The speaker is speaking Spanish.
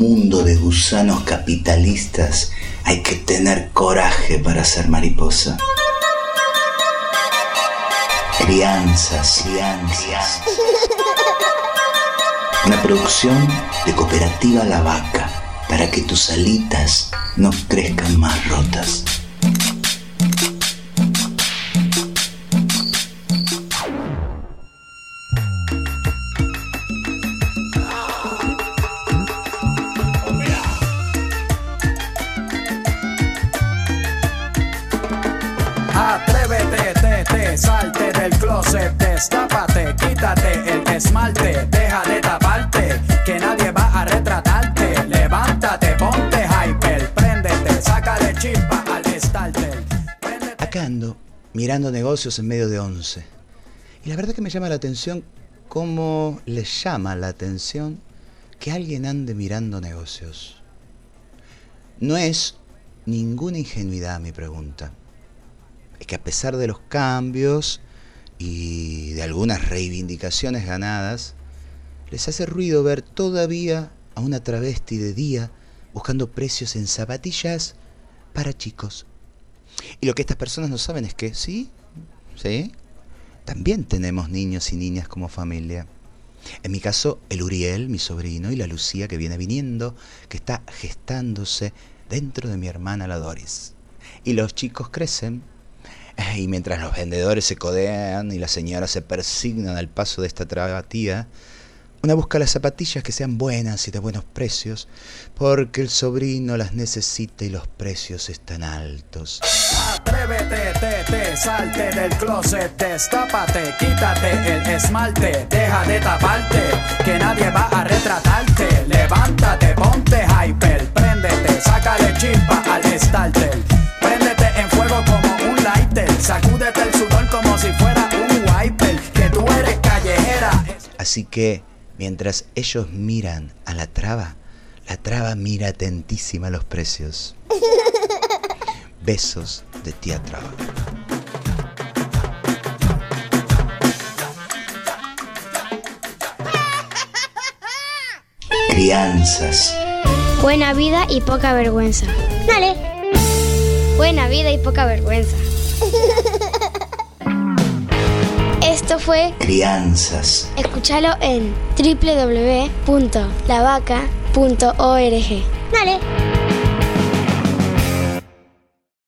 mundo de gusanos capitalistas hay que tener coraje para ser mariposa. Crianzas, crianzas. Una producción de Cooperativa La Vaca para que tus alitas no crezcan más rotas. Te, te, salte del closet, destápate, quítate el esmalte, deja de taparte, que nadie va a retratarte. Levántate, ponte hyper, préndete, sácale chispa al starter. Acá ando, mirando negocios en medio de once. Y la verdad que me llama la atención cómo les llama la atención que alguien ande mirando negocios. No es ninguna ingenuidad mi pregunta. Es que a pesar de los cambios y de algunas reivindicaciones ganadas, les hace ruido ver todavía a una travesti de día buscando precios en zapatillas para chicos. Y lo que estas personas no saben es que, sí, sí, también tenemos niños y niñas como familia. En mi caso, el Uriel, mi sobrino, y la Lucía que viene viniendo, que está gestándose dentro de mi hermana la Doris. Y los chicos crecen, y mientras los vendedores se codean y las señoras se persignan al paso de esta trabatía, una busca las zapatillas que sean buenas y de buenos precios, porque el sobrino las necesita y los precios están altos. Atrévete, te, te, salte del closet, destápate, quítate el esmalte, deja de taparte, que nadie va a retratarte. Levántate, ponte hyper, Así que, mientras ellos miran a la traba, la traba mira atentísima los precios. Besos de tía traba. Crianzas. Buena vida y poca vergüenza. Dale. Buena vida y poca vergüenza. Fue Crianzas. Escúchalo en www.lavaca.org. Dale.